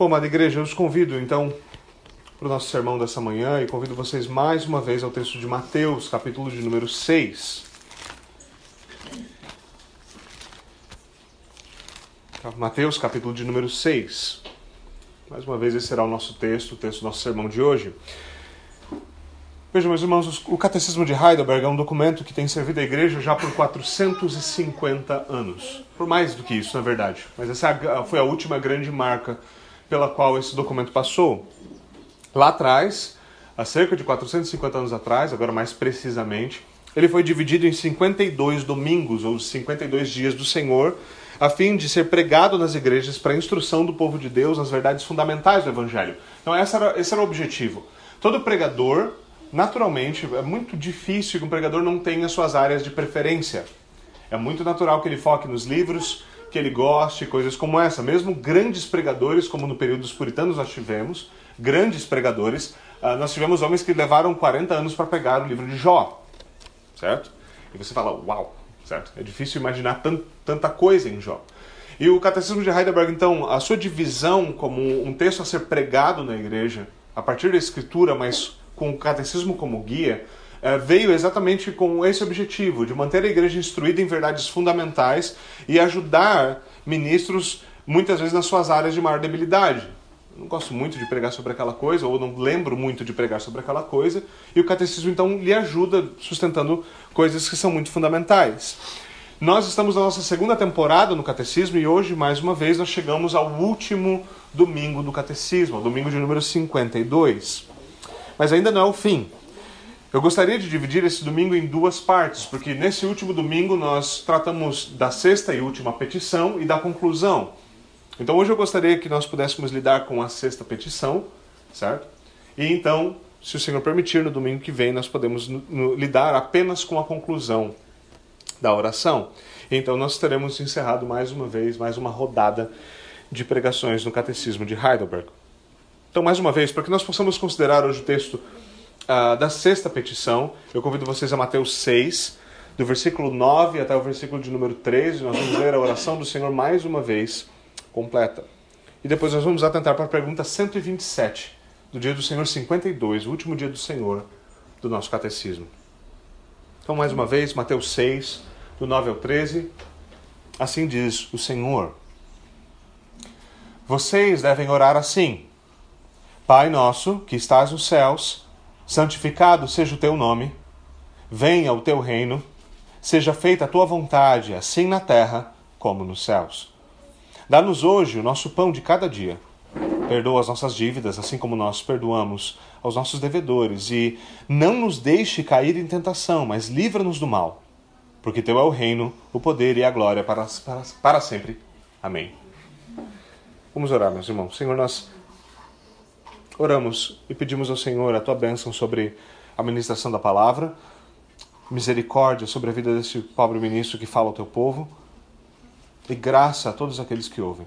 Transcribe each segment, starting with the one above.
Bom, amada igreja, eu os convido então para o nosso sermão dessa manhã e convido vocês mais uma vez ao texto de Mateus, capítulo de número 6. Mateus, capítulo de número 6. Mais uma vez, esse será o nosso texto, o texto do nosso sermão de hoje. Vejam, meus irmãos, o Catecismo de Heidelberg é um documento que tem servido à igreja já por 450 anos. Por mais do que isso, na verdade. Mas essa é foi a última grande marca pela qual esse documento passou. Lá atrás, há cerca de 450 anos atrás, agora mais precisamente, ele foi dividido em 52 domingos, ou 52 dias do Senhor, a fim de ser pregado nas igrejas para a instrução do povo de Deus nas verdades fundamentais do Evangelho. Então, esse era, esse era o objetivo. Todo pregador, naturalmente, é muito difícil que um pregador não tenha suas áreas de preferência. É muito natural que ele foque nos livros, que ele goste, coisas como essa. Mesmo grandes pregadores, como no período dos puritanos nós tivemos, grandes pregadores, uh, nós tivemos homens que levaram 40 anos para pegar o livro de Jó, certo? E você fala, uau, certo? É difícil imaginar tant, tanta coisa em Jó. E o Catecismo de Heidelberg, então, a sua divisão como um texto a ser pregado na igreja, a partir da Escritura, mas com o Catecismo como guia, veio exatamente com esse objetivo, de manter a igreja instruída em verdades fundamentais e ajudar ministros, muitas vezes, nas suas áreas de maior debilidade. Não gosto muito de pregar sobre aquela coisa, ou não lembro muito de pregar sobre aquela coisa, e o catecismo, então, lhe ajuda sustentando coisas que são muito fundamentais. Nós estamos na nossa segunda temporada no Catecismo e hoje, mais uma vez, nós chegamos ao último domingo do Catecismo, domingo de número 52. Mas ainda não é o fim. Eu gostaria de dividir esse domingo em duas partes, porque nesse último domingo nós tratamos da sexta e última petição e da conclusão. Então hoje eu gostaria que nós pudéssemos lidar com a sexta petição, certo? E então, se o Senhor permitir, no domingo que vem nós podemos lidar apenas com a conclusão da oração. Então nós teremos encerrado mais uma vez, mais uma rodada de pregações no Catecismo de Heidelberg. Então, mais uma vez, para que nós possamos considerar hoje o texto uh, da sexta petição, eu convido vocês a Mateus 6, do versículo 9 até o versículo de número 13. Nós vamos ler a oração do Senhor mais uma vez, completa. E depois nós vamos atentar para a pergunta 127, do dia do Senhor 52, o último dia do Senhor do nosso catecismo. Então, mais uma vez, Mateus 6, do 9 ao 13. Assim diz o Senhor: Vocês devem orar assim: Pai nosso, que estás nos céus, santificado seja o teu nome, venha o teu reino, seja feita a tua vontade, assim na terra como nos céus. Dá-nos hoje o nosso pão de cada dia. Perdoa as nossas dívidas, assim como nós perdoamos aos nossos devedores, e não nos deixe cair em tentação, mas livra-nos do mal, porque teu é o reino, o poder e a glória para, para, para sempre. Amém. Vamos orar, meus irmãos. Senhor, nós Oramos e pedimos ao Senhor a tua bênção sobre a ministração da palavra, misericórdia sobre a vida desse pobre ministro que fala ao teu povo e graça a todos aqueles que ouvem.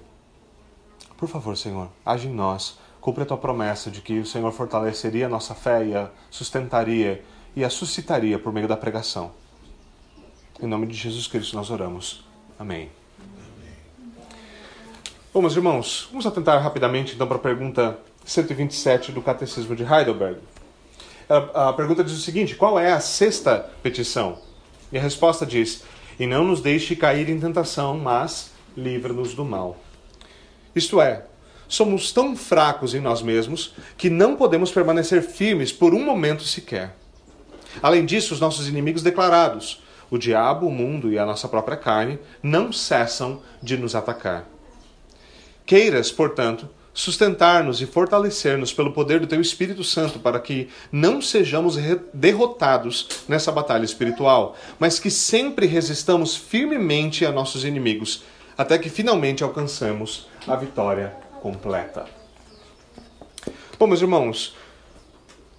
Por favor, Senhor, age em nós, cumpre a tua promessa de que o Senhor fortaleceria a nossa fé e a sustentaria e a suscitaria por meio da pregação. Em nome de Jesus Cristo nós oramos. Amém. Bom, meus irmãos, vamos atentar rapidamente então para a pergunta 127 do Catecismo de Heidelberg. A, pergunta diz o seguinte: qual é a sexta petição? E a resposta diz: E não nos deixe cair em tentação, mas livra-nos do mal. Isto é, somos tão fracos em nós mesmos que não podemos permanecer firmes por um momento sequer. Além disso, os nossos inimigos declarados, o diabo, o mundo e a nossa própria carne, não cessam de nos atacar. Queiras, portanto, sustentar-nos e fortalecer-nos pelo poder do Teu Espírito Santo, para que não sejamos derrotados nessa batalha espiritual, mas que sempre resistamos firmemente a nossos inimigos, até que finalmente alcancemos a vitória completa. Bom, meus irmãos,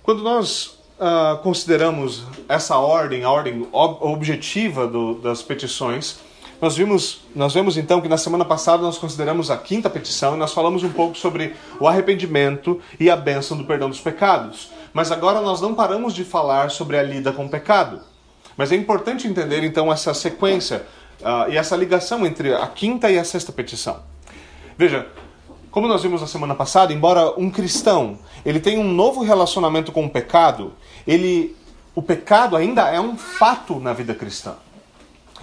quando nós uh, consideramos essa ordem, a ordem ob objetiva do, das petições, nós vimos, nós vemos então que na semana passada nós consideramos a quinta petição e nós falamos um pouco sobre o arrependimento e a bênção do perdão dos pecados. Mas agora nós não paramos de falar sobre a lida com o pecado. Mas é importante entender então essa sequência uh, e essa ligação entre a quinta e a sexta petição. Veja, Como nós vimos na semana passada, embora um cristão ele tenha um novo relacionamento com o pecado, ele, o pecado ainda é um fato na vida cristã.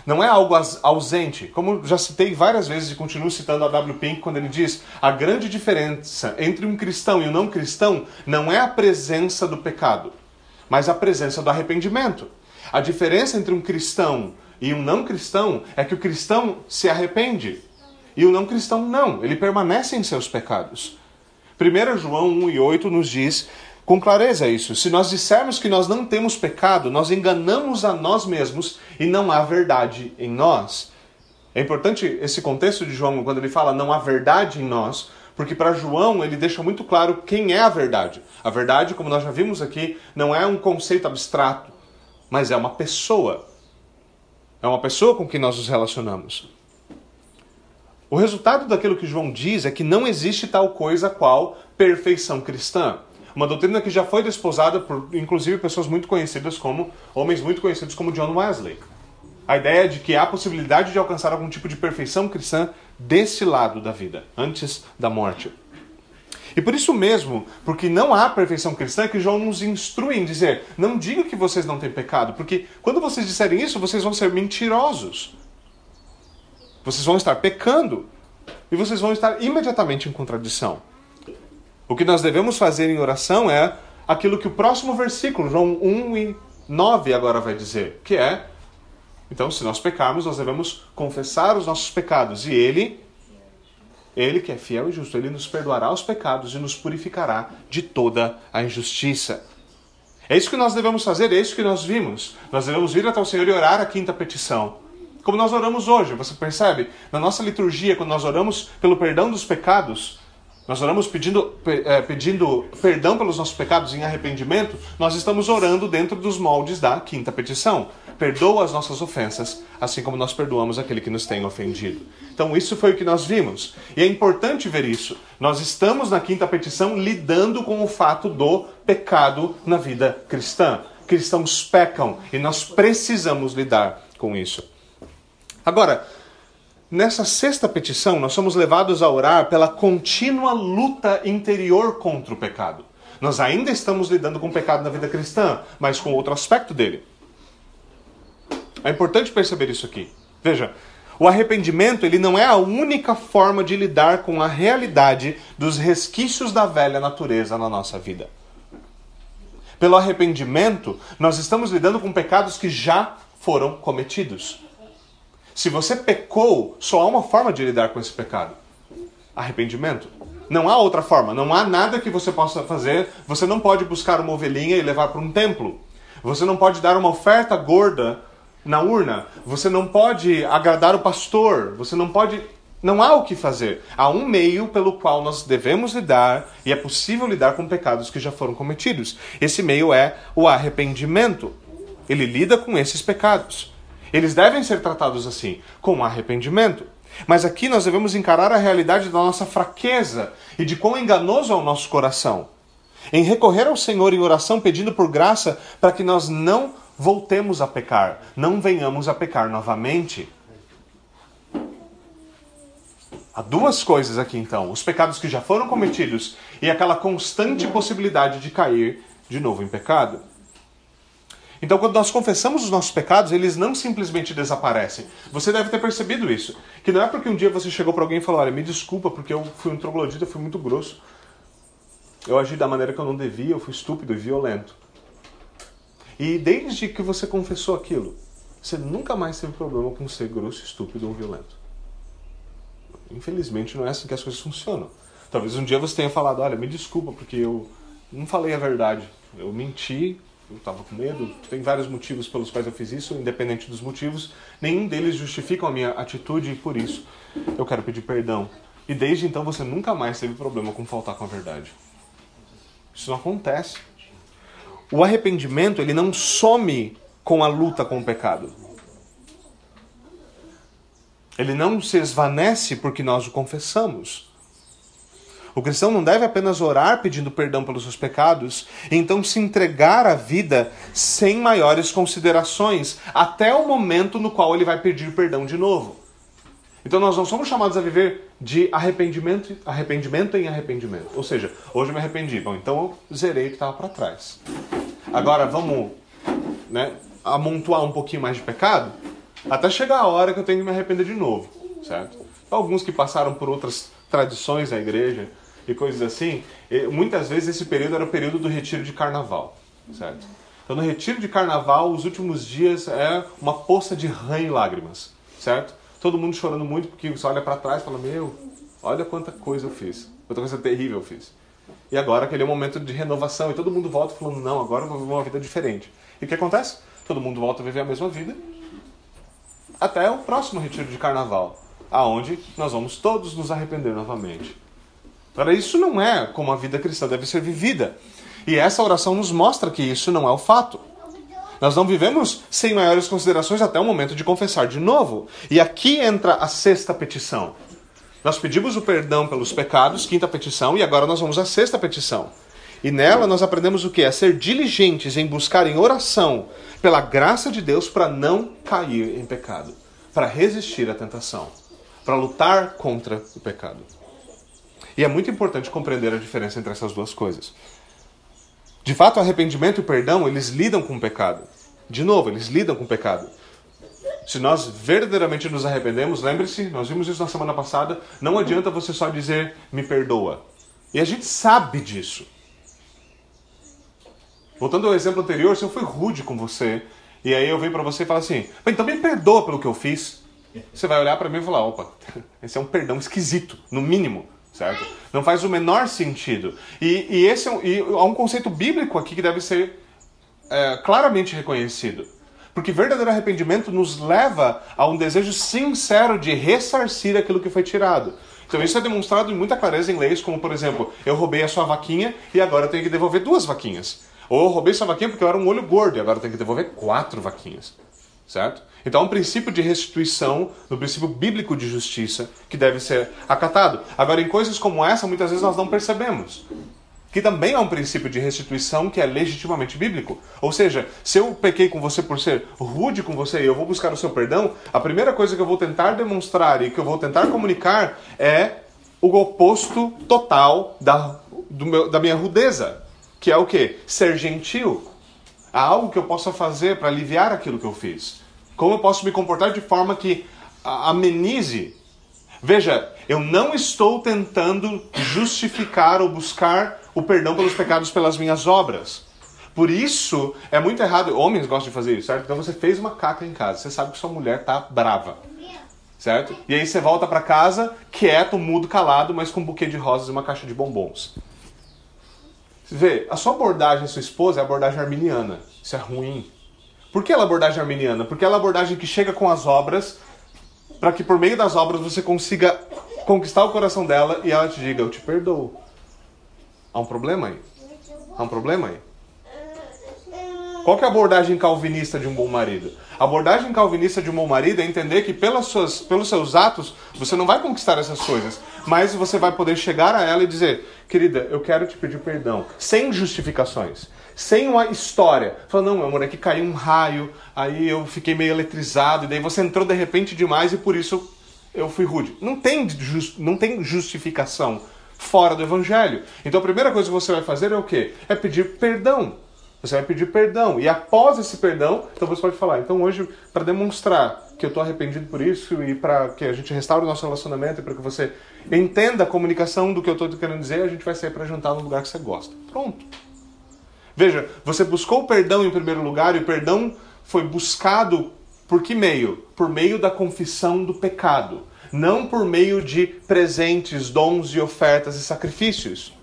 Não é algo ausente. Como já citei várias vezes e continuo citando a W. Pink quando ele diz: a grande diferença entre um cristão e um não cristão não é a presença do pecado, mas a presença do arrependimento. A diferença entre um cristão e um não cristão é que o cristão se arrepende e o não cristão não, ele permanece em seus pecados. 1 João 1 e 8 nos diz com clareza isso. Se nós dissermos que nós não temos pecado, nós enganamos a nós mesmos e não há verdade em nós. É importante esse contexto de João quando ele fala não há verdade em nós, porque para João ele deixa muito claro quem é a verdade. A verdade, como nós já vimos aqui, não é um conceito abstrato, mas é uma pessoa. É uma pessoa com quem nós nos relacionamos. O resultado daquilo que João diz é que não existe tal coisa qual perfeição cristã. Uma doutrina que já foi desposada por, inclusive, pessoas muito conhecidas como, homens muito conhecidos como John Wesley. A ideia de que há possibilidade de alcançar algum tipo de perfeição cristã desse lado da vida, antes da morte. E por isso mesmo, porque não há perfeição cristã, que João nos instrui em dizer: não diga que vocês não têm pecado, porque quando vocês disserem isso, vocês vão ser mentirosos. Vocês vão estar pecando. E vocês vão estar imediatamente em contradição. O que nós devemos fazer em oração é aquilo que o próximo versículo, João 1 e 9, agora vai dizer, que é: então, se nós pecarmos, nós devemos confessar os nossos pecados, e Ele, Ele que é fiel e justo, Ele nos perdoará os pecados e nos purificará de toda a injustiça. É isso que nós devemos fazer, é isso que nós vimos. Nós devemos vir até o Senhor e orar a quinta petição. Como nós oramos hoje, você percebe? Na nossa liturgia, quando nós oramos pelo perdão dos pecados, nós oramos pedindo, é, pedindo perdão pelos nossos pecados em arrependimento, nós estamos orando dentro dos moldes da quinta petição. Perdoa as nossas ofensas, assim como nós perdoamos aquele que nos tem ofendido. Então, isso foi o que nós vimos. E é importante ver isso. Nós estamos na quinta petição lidando com o fato do pecado na vida cristã. Cristãos pecam e nós precisamos lidar com isso. Agora, Nessa sexta petição, nós somos levados a orar pela contínua luta interior contra o pecado. Nós ainda estamos lidando com o pecado na vida cristã, mas com outro aspecto dele. É importante perceber isso aqui. Veja, o arrependimento ele não é a única forma de lidar com a realidade dos resquícios da velha natureza na nossa vida. Pelo arrependimento, nós estamos lidando com pecados que já foram cometidos. Se você pecou, só há uma forma de lidar com esse pecado: arrependimento. Não há outra forma, não há nada que você possa fazer. Você não pode buscar uma ovelhinha e levar para um templo. Você não pode dar uma oferta gorda na urna. Você não pode agradar o pastor. Você não pode. Não há o que fazer. Há um meio pelo qual nós devemos lidar e é possível lidar com pecados que já foram cometidos. Esse meio é o arrependimento. Ele lida com esses pecados. Eles devem ser tratados assim, com arrependimento. Mas aqui nós devemos encarar a realidade da nossa fraqueza e de quão enganoso é o nosso coração. Em recorrer ao Senhor em oração pedindo por graça para que nós não voltemos a pecar, não venhamos a pecar novamente. Há duas coisas aqui então: os pecados que já foram cometidos e aquela constante possibilidade de cair de novo em pecado. Então, quando nós confessamos os nossos pecados, eles não simplesmente desaparecem. Você deve ter percebido isso. Que não é porque um dia você chegou para alguém e falou: Olha, me desculpa porque eu fui um troglodita, eu fui muito grosso. Eu agi da maneira que eu não devia, eu fui estúpido e violento. E desde que você confessou aquilo, você nunca mais teve problema com ser grosso, estúpido ou violento. Infelizmente, não é assim que as coisas funcionam. Talvez um dia você tenha falado: Olha, me desculpa porque eu não falei a verdade. Eu menti eu estava com medo. Tem vários motivos pelos quais eu fiz isso, independente dos motivos. Nenhum deles justificam a minha atitude e por isso eu quero pedir perdão. E desde então você nunca mais teve problema com faltar com a verdade. Isso não acontece. O arrependimento, ele não some com a luta com o pecado. Ele não se esvanece porque nós o confessamos. O cristão não deve apenas orar pedindo perdão pelos seus pecados, e então se entregar à vida sem maiores considerações, até o momento no qual ele vai pedir perdão de novo. Então nós não somos chamados a viver de arrependimento, arrependimento em arrependimento. Ou seja, hoje eu me arrependi. Bom, então eu zerei o que estava para trás. Agora vamos né, amontoar um pouquinho mais de pecado até chegar a hora que eu tenho que me arrepender de novo, certo? Alguns que passaram por outras tradições na igreja e coisas assim, muitas vezes esse período era o período do retiro de carnaval, certo? Então no retiro de carnaval, os últimos dias é uma poça de ranho e lágrimas, certo? Todo mundo chorando muito porque você olha para trás e fala: Meu, olha quanta coisa eu fiz, quanta coisa terrível eu fiz. E agora aquele é o momento de renovação e todo mundo volta falando: Não, agora eu vou viver uma vida diferente. E o que acontece? Todo mundo volta a viver a mesma vida até o próximo retiro de carnaval, aonde nós vamos todos nos arrepender novamente. Agora, isso não é como a vida cristã deve ser vivida. E essa oração nos mostra que isso não é o fato. Nós não vivemos sem maiores considerações até o momento de confessar de novo. E aqui entra a sexta petição. Nós pedimos o perdão pelos pecados, quinta petição, e agora nós vamos à sexta petição. E nela nós aprendemos o que? A ser diligentes em buscar em oração pela graça de Deus para não cair em pecado, para resistir à tentação, para lutar contra o pecado. E é muito importante compreender a diferença entre essas duas coisas. De fato, arrependimento e perdão, eles lidam com o pecado. De novo, eles lidam com o pecado. Se nós verdadeiramente nos arrependemos, lembre-se, nós vimos isso na semana passada, não adianta você só dizer me perdoa. E a gente sabe disso. Voltando ao exemplo anterior, se eu fui rude com você, e aí eu venho para você e falo assim, então me perdoa pelo que eu fiz. Você vai olhar para mim e falar, opa, esse é um perdão esquisito, no mínimo certo? Não faz o menor sentido. E, e esse é um, e há um conceito bíblico aqui que deve ser é, claramente reconhecido. Porque verdadeiro arrependimento nos leva a um desejo sincero de ressarcir aquilo que foi tirado. Então isso é demonstrado em muita clareza em leis, como por exemplo, eu roubei a sua vaquinha e agora eu tenho que devolver duas vaquinhas. Ou eu roubei sua vaquinha porque eu era um olho gordo e agora eu tenho que devolver quatro vaquinhas certo? Então há um princípio de restituição, no princípio bíblico de justiça, que deve ser acatado. Agora, em coisas como essa, muitas vezes nós não percebemos. Que também há um princípio de restituição que é legitimamente bíblico. Ou seja, se eu pequei com você por ser rude com você e eu vou buscar o seu perdão, a primeira coisa que eu vou tentar demonstrar e que eu vou tentar comunicar é o oposto total da, meu, da minha rudeza. Que é o que? Ser gentil. Há algo que eu possa fazer para aliviar aquilo que eu fiz. Como eu posso me comportar de forma que amenize? Veja, eu não estou tentando justificar ou buscar o perdão pelos pecados pelas minhas obras. Por isso, é muito errado. Homens gostam de fazer isso, certo? Então você fez uma caca em casa, você sabe que sua mulher tá brava. Certo? E aí você volta para casa, quieto, mudo, calado, mas com um buquê de rosas e uma caixa de bombons. Você vê, a sua abordagem, a sua esposa, é a abordagem arminiana. Isso é ruim. Por que ela abordagem arminiana? Porque ela é a abordagem que chega com as obras, para que por meio das obras você consiga conquistar o coração dela e ela te diga: Eu te perdoo. Há um problema aí? Há um problema aí? Qual é a abordagem calvinista de um bom marido? A abordagem calvinista de um bom marido é entender que pelas suas, pelos seus atos você não vai conquistar essas coisas, mas você vai poder chegar a ela e dizer: Querida, eu quero te pedir perdão, sem justificações sem uma história. Falou, não, meu amor, é que caiu um raio, aí eu fiquei meio eletrizado, e daí você entrou de repente demais e por isso eu fui rude. Não tem, just, não tem justificação fora do evangelho. Então a primeira coisa que você vai fazer é o quê? É pedir perdão. Você vai pedir perdão. E após esse perdão, então você pode falar. Então hoje, para demonstrar que eu estou arrependido por isso e para que a gente restaure o nosso relacionamento e para que você entenda a comunicação do que eu estou querendo dizer, a gente vai sair para jantar no lugar que você gosta. Pronto. Veja, você buscou o perdão em primeiro lugar e o perdão foi buscado por que meio? Por meio da confissão do pecado, não por meio de presentes, dons e ofertas e sacrifícios.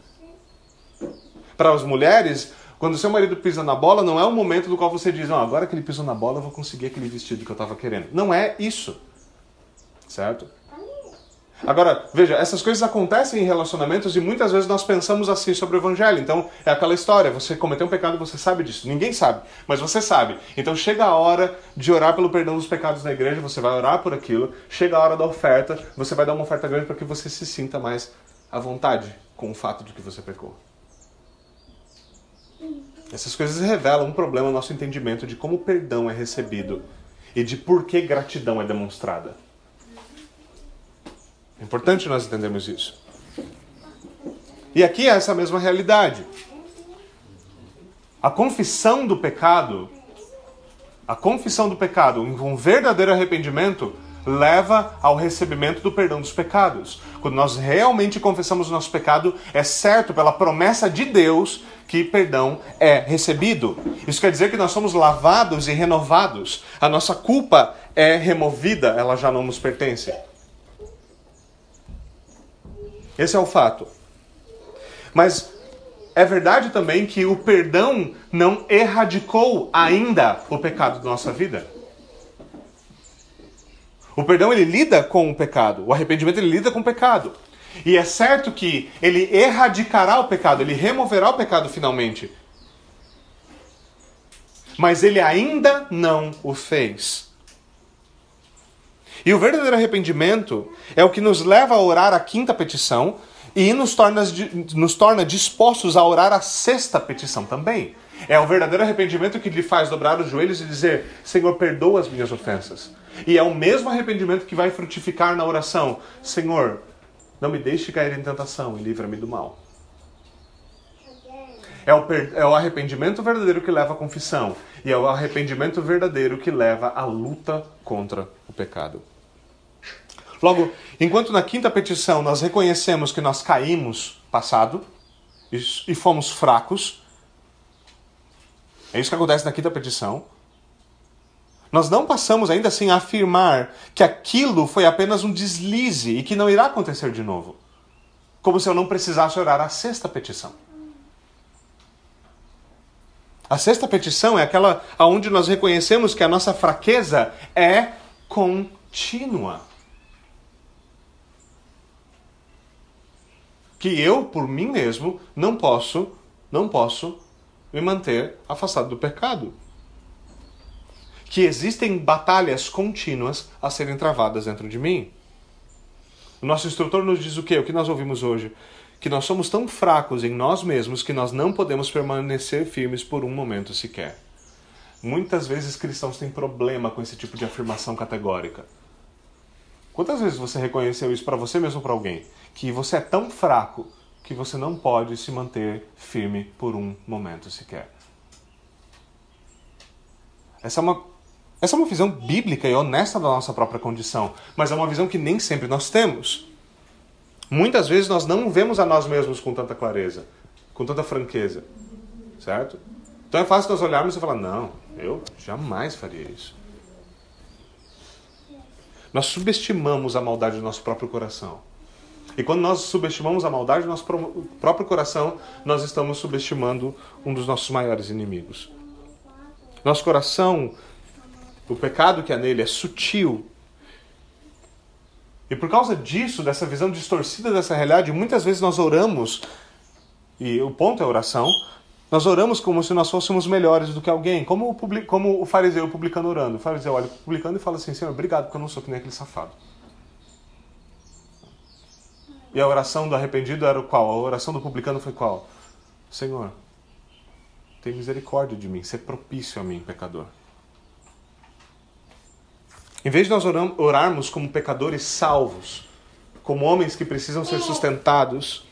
Para as mulheres, quando seu marido pisa na bola, não é o momento do qual você diz, não, agora que ele pisou na bola, eu vou conseguir aquele vestido que eu estava querendo. Não é isso. Certo? Agora, veja, essas coisas acontecem em relacionamentos e muitas vezes nós pensamos assim sobre o evangelho. Então, é aquela história, você cometeu um pecado, você sabe disso. Ninguém sabe, mas você sabe. Então, chega a hora de orar pelo perdão dos pecados na igreja, você vai orar por aquilo. Chega a hora da oferta, você vai dar uma oferta grande para que você se sinta mais à vontade com o fato de que você pecou. Essas coisas revelam um problema no nosso entendimento de como o perdão é recebido e de por que gratidão é demonstrada. É importante nós entendermos isso. E aqui é essa mesma realidade. A confissão do pecado, a confissão do pecado, um verdadeiro arrependimento, leva ao recebimento do perdão dos pecados. Quando nós realmente confessamos o nosso pecado, é certo pela promessa de Deus que perdão é recebido. Isso quer dizer que nós somos lavados e renovados. A nossa culpa é removida, ela já não nos pertence. Esse é o fato. Mas é verdade também que o perdão não erradicou ainda o pecado da nossa vida. O perdão ele lida com o pecado, o arrependimento ele lida com o pecado. E é certo que ele erradicará o pecado, ele removerá o pecado finalmente. Mas ele ainda não o fez. E o verdadeiro arrependimento é o que nos leva a orar a quinta petição e nos torna, nos torna dispostos a orar a sexta petição também. É o verdadeiro arrependimento que lhe faz dobrar os joelhos e dizer: Senhor, perdoa as minhas ofensas. E é o mesmo arrependimento que vai frutificar na oração: Senhor, não me deixe cair em tentação e livra-me do mal. É o, é o arrependimento verdadeiro que leva à confissão. E é o arrependimento verdadeiro que leva à luta contra o pecado. Logo, enquanto na quinta petição nós reconhecemos que nós caímos passado e fomos fracos, é isso que acontece na quinta petição. Nós não passamos ainda assim a afirmar que aquilo foi apenas um deslize e que não irá acontecer de novo. Como se eu não precisasse orar a sexta petição. A sexta petição é aquela onde nós reconhecemos que a nossa fraqueza é contínua. Que eu, por mim mesmo, não posso, não posso me manter afastado do pecado que existem batalhas contínuas a serem travadas dentro de mim. O nosso instrutor nos diz o quê? O que nós ouvimos hoje? Que nós somos tão fracos em nós mesmos que nós não podemos permanecer firmes por um momento sequer. Muitas vezes cristãos têm problema com esse tipo de afirmação categórica. Quantas vezes você reconheceu isso para você mesmo ou para alguém? Que você é tão fraco que você não pode se manter firme por um momento sequer. Essa é uma essa é uma visão bíblica e honesta da nossa própria condição, mas é uma visão que nem sempre nós temos. Muitas vezes nós não vemos a nós mesmos com tanta clareza, com tanta franqueza, certo? Então é fácil nós olharmos e falar: não, eu jamais faria isso. Nós subestimamos a maldade do nosso próprio coração. E quando nós subestimamos a maldade do nosso próprio coração, nós estamos subestimando um dos nossos maiores inimigos. Nosso coração o pecado que há nele é sutil. E por causa disso, dessa visão distorcida dessa realidade, muitas vezes nós oramos, e o ponto é oração, nós oramos como se nós fôssemos melhores do que alguém, como o, como o fariseu o publicano orando. O fariseu olha para o publicano e fala assim: Senhor, obrigado porque eu não sou que nem aquele safado. E a oração do arrependido era qual? A oração do publicano foi qual? Senhor, tem misericórdia de mim, ser propício a mim, pecador. Em vez de nós orarmos como pecadores salvos, como homens que precisam ser sustentados,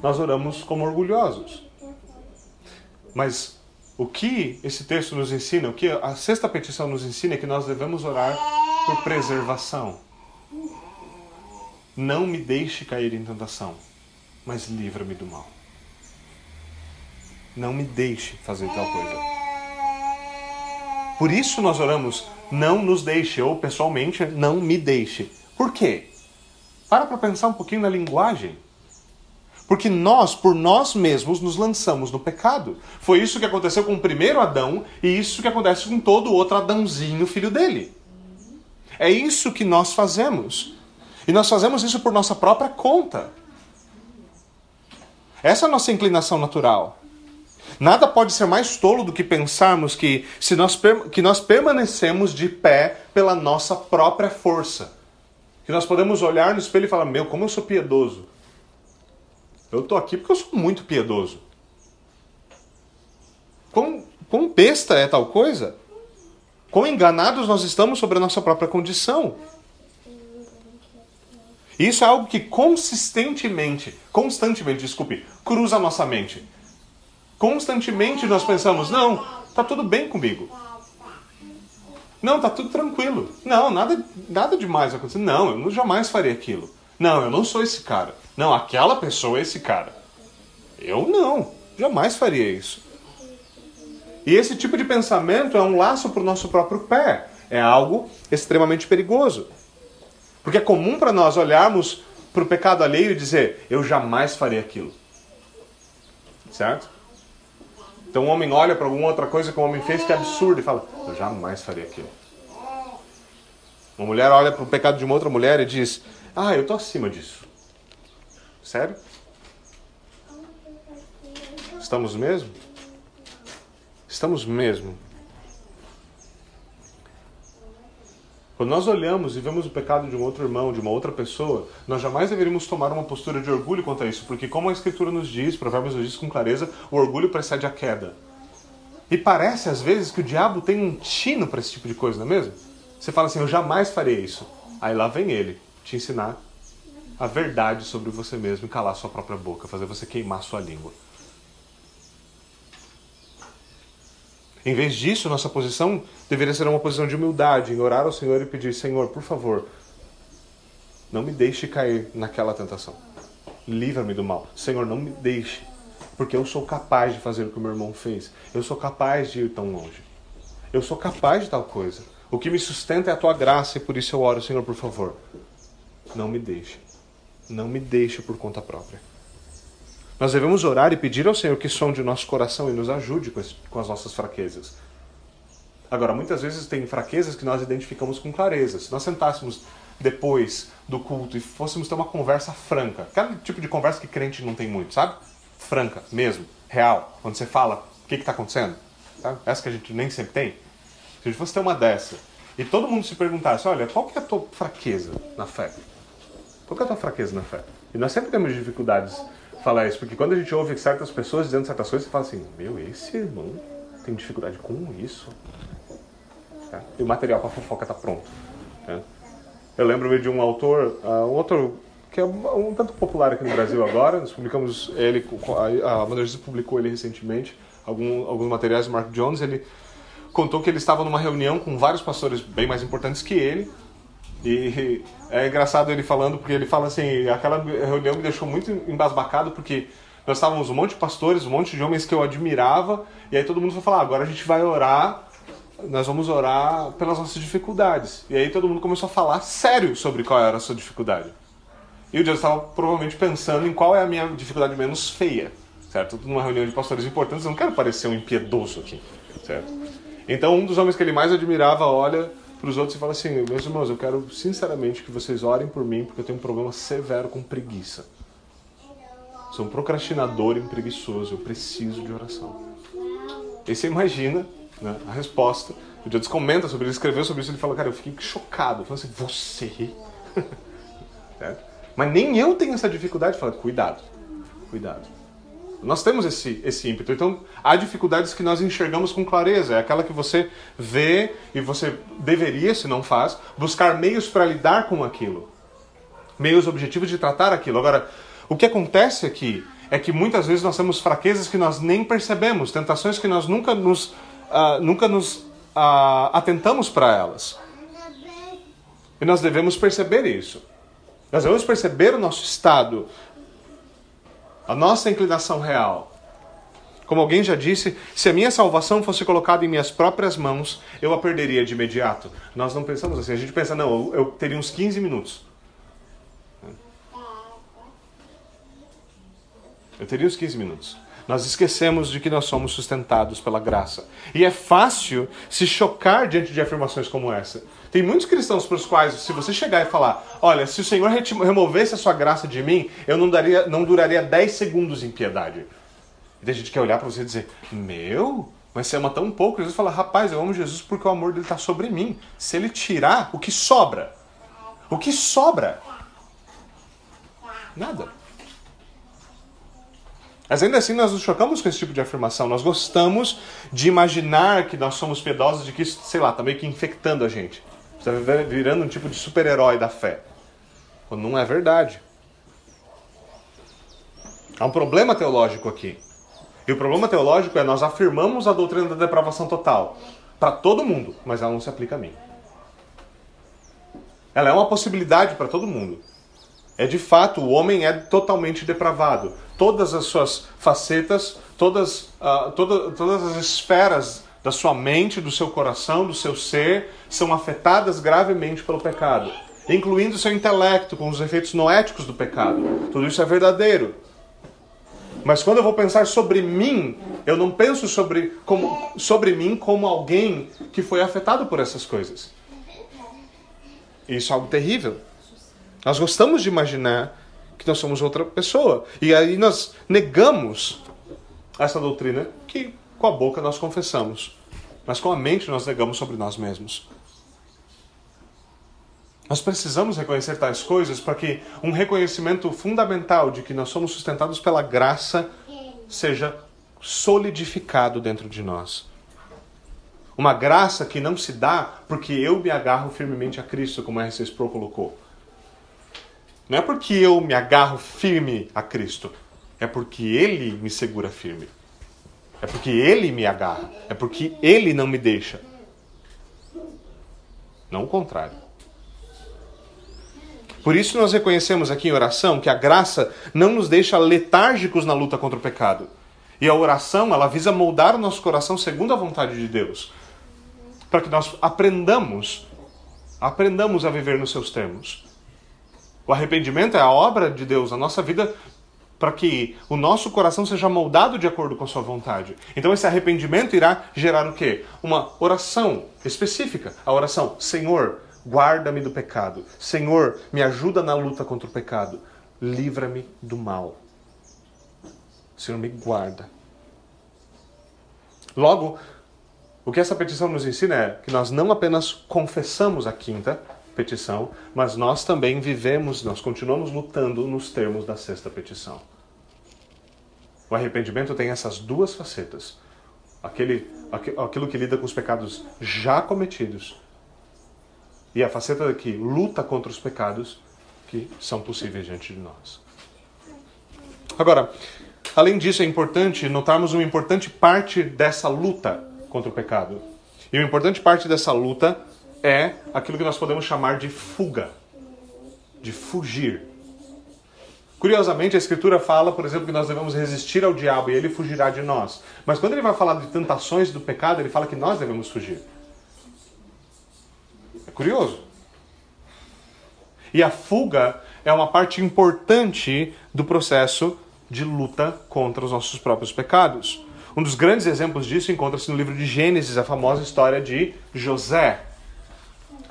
nós oramos como orgulhosos. Mas o que esse texto nos ensina, o que a sexta petição nos ensina é que nós devemos orar por preservação. Não me deixe cair em tentação, mas livra-me do mal. Não me deixe fazer tal coisa. Por isso nós oramos, não nos deixe, ou pessoalmente, não me deixe. Por quê? Para para pensar um pouquinho na linguagem. Porque nós, por nós mesmos, nos lançamos no pecado. Foi isso que aconteceu com o primeiro Adão e isso que acontece com todo outro Adãozinho, filho dele. É isso que nós fazemos. E nós fazemos isso por nossa própria conta. Essa é a nossa inclinação natural. Nada pode ser mais tolo do que pensarmos que, se nós, que nós permanecemos de pé pela nossa própria força. Que nós podemos olhar no espelho e falar: Meu, como eu sou piedoso. Eu estou aqui porque eu sou muito piedoso. Quão, quão besta é tal coisa? Quão enganados nós estamos sobre a nossa própria condição? Isso é algo que consistentemente, constantemente, desculpe, cruza a nossa mente. Constantemente nós pensamos, não, tá tudo bem comigo. Não, tá tudo tranquilo. Não, nada, nada demais acontecendo. Não, eu jamais faria aquilo. Não, eu não sou esse cara. Não, aquela pessoa é esse cara. Eu não, jamais faria isso. E esse tipo de pensamento é um laço para o nosso próprio pé. É algo extremamente perigoso. Porque é comum para nós olharmos para o pecado alheio e dizer: Eu jamais faria aquilo. Certo? Então um homem olha para alguma outra coisa que um homem fez que é absurdo e fala: Eu jamais faria aquilo. Uma mulher olha para o pecado de uma outra mulher e diz: Ah, eu estou acima disso. Sério? Estamos mesmo? Estamos mesmo. Quando nós olhamos e vemos o pecado de um outro irmão, de uma outra pessoa, nós jamais deveríamos tomar uma postura de orgulho quanto a isso, porque como a Escritura nos diz, Provérbios nos diz com clareza, o orgulho precede a queda. E parece às vezes que o diabo tem um tino para esse tipo de coisa, não é mesmo? Você fala assim, eu jamais farei isso. Aí lá vem ele te ensinar a verdade sobre você mesmo e calar sua própria boca, fazer você queimar sua língua. Em vez disso, nossa posição deveria ser uma posição de humildade, em orar ao Senhor e pedir: Senhor, por favor, não me deixe cair naquela tentação. Livra-me do mal. Senhor, não me deixe, porque eu sou capaz de fazer o que o meu irmão fez. Eu sou capaz de ir tão longe. Eu sou capaz de tal coisa. O que me sustenta é a tua graça e por isso eu oro, Senhor, por favor, não me deixe. Não me deixe por conta própria. Nós devemos orar e pedir ao Senhor que sonde o nosso coração e nos ajude com as nossas fraquezas. Agora, muitas vezes tem fraquezas que nós identificamos com clareza. Se nós sentássemos depois do culto e fôssemos ter uma conversa franca, aquele tipo de conversa que crente não tem muito, sabe? Franca, mesmo, real, quando você fala o que está acontecendo, essa que a gente nem sempre tem. Se a gente fosse ter uma dessa e todo mundo se perguntasse, olha, qual que é a tua fraqueza na fé? Qual que é a tua fraqueza na fé? E nós sempre temos dificuldades falar isso, porque quando a gente ouve certas pessoas dizendo certas coisas, você fala assim: meu, esse irmão tem dificuldade com isso. Tá? E o material para fofoca está pronto. Tá? Eu lembro de um autor, uh, um autor que é um, tanto popular aqui no Brasil agora, nós publicamos ele, a, Modernismo publicou ele recentemente, algum, alguns materiais do Mark Jones, ele contou que ele estava numa reunião com vários pastores bem mais importantes que ele, e é engraçado ele falando, porque ele fala assim: aquela reunião me deixou muito embasbacado, porque nós estávamos um monte de pastores, um monte de homens que eu admirava, e aí todo mundo foi falar: agora a gente vai orar, nós vamos orar pelas nossas dificuldades. E aí todo mundo começou a falar sério sobre qual era a sua dificuldade. E o Deus estava provavelmente pensando em qual é a minha dificuldade menos feia, certo? Numa reunião de pastores importantes, eu não quero parecer um impiedoso aqui, certo? Então um dos homens que ele mais admirava olha para os outros e fala assim: meus irmãos, eu quero sinceramente que vocês orem por mim, porque eu tenho um problema severo com preguiça. Sou um procrastinador e um preguiçoso, eu preciso de oração. E você imagina né, a resposta. O Deus comenta sobre ele, escreveu sobre isso, ele fala: Cara, eu fiquei chocado. Eu falei assim: Você? Mas nem eu tenho essa dificuldade. Fala: Cuidado, cuidado. Nós temos esse, esse ímpeto. Então, há dificuldades que nós enxergamos com clareza. É aquela que você vê e você deveria, se não faz, buscar meios para lidar com aquilo. Meios objetivos de tratar aquilo. Agora, o que acontece aqui é que muitas vezes nós temos fraquezas que nós nem percebemos, tentações que nós nunca nos, uh, nunca nos uh, atentamos para elas. E nós devemos perceber isso. Nós devemos perceber o nosso estado a nossa inclinação real. Como alguém já disse, se a minha salvação fosse colocada em minhas próprias mãos, eu a perderia de imediato. Nós não pensamos assim. A gente pensa, não, eu teria uns 15 minutos. Eu teria uns 15 minutos. Nós esquecemos de que nós somos sustentados pela graça. E é fácil se chocar diante de afirmações como essa. Tem muitos cristãos para os quais, se você chegar e falar, olha, se o Senhor removesse a sua graça de mim, eu não, daria, não duraria 10 segundos em piedade. E tem gente que quer olhar para você e dizer, meu, mas você ama tão pouco. Jesus fala, rapaz, eu amo Jesus porque o amor dele está sobre mim. Se ele tirar, o que sobra? O que sobra? Nada. Mas ainda assim nós nos chocamos com esse tipo de afirmação. Nós gostamos de imaginar que nós somos piedosos, de que isso, sei lá, está meio que infectando a gente. Está virando um tipo de super-herói da fé. quando não é verdade. Há um problema teológico aqui. E o problema teológico é nós afirmamos a doutrina da depravação total para todo mundo, mas ela não se aplica a mim. Ela é uma possibilidade para todo mundo. É de fato, o homem é totalmente depravado. Todas as suas facetas, todas, uh, toda, todas as esferas da sua mente, do seu coração, do seu ser, são afetadas gravemente pelo pecado, incluindo seu intelecto, com os efeitos noéticos do pecado. Tudo isso é verdadeiro. Mas quando eu vou pensar sobre mim, eu não penso sobre, como, sobre mim como alguém que foi afetado por essas coisas. Isso é algo terrível. Nós gostamos de imaginar que nós somos outra pessoa. E aí nós negamos essa doutrina que com a boca nós confessamos, mas com a mente nós negamos sobre nós mesmos. Nós precisamos reconhecer tais coisas para que um reconhecimento fundamental de que nós somos sustentados pela graça seja solidificado dentro de nós. Uma graça que não se dá porque eu me agarro firmemente a Cristo, como a R.C. Pro colocou. Não é porque eu me agarro firme a Cristo, é porque Ele me segura firme. É porque Ele me agarra. É porque Ele não me deixa. Não o contrário. Por isso nós reconhecemos aqui em oração que a graça não nos deixa letárgicos na luta contra o pecado. E a oração, ela visa moldar o nosso coração segundo a vontade de Deus. Para que nós aprendamos, aprendamos a viver nos seus termos. O arrependimento é a obra de Deus na nossa vida para que o nosso coração seja moldado de acordo com a sua vontade. Então esse arrependimento irá gerar o quê? Uma oração específica. A oração, Senhor, guarda-me do pecado. Senhor, me ajuda na luta contra o pecado. Livra-me do mal. Senhor, me guarda. Logo, o que essa petição nos ensina é que nós não apenas confessamos a quinta petição, mas nós também vivemos, nós continuamos lutando nos termos da sexta petição. O arrependimento tem essas duas facetas. Aquele, aquilo que lida com os pecados já cometidos e a faceta que luta contra os pecados que são possíveis diante de nós. Agora, além disso, é importante notarmos uma importante parte dessa luta contra o pecado. E uma importante parte dessa luta é aquilo que nós podemos chamar de fuga, de fugir. Curiosamente, a Escritura fala, por exemplo, que nós devemos resistir ao diabo e ele fugirá de nós. Mas quando ele vai falar de tentações do pecado, ele fala que nós devemos fugir. Curioso. E a fuga é uma parte importante do processo de luta contra os nossos próprios pecados. Um dos grandes exemplos disso encontra-se no livro de Gênesis, a famosa história de José.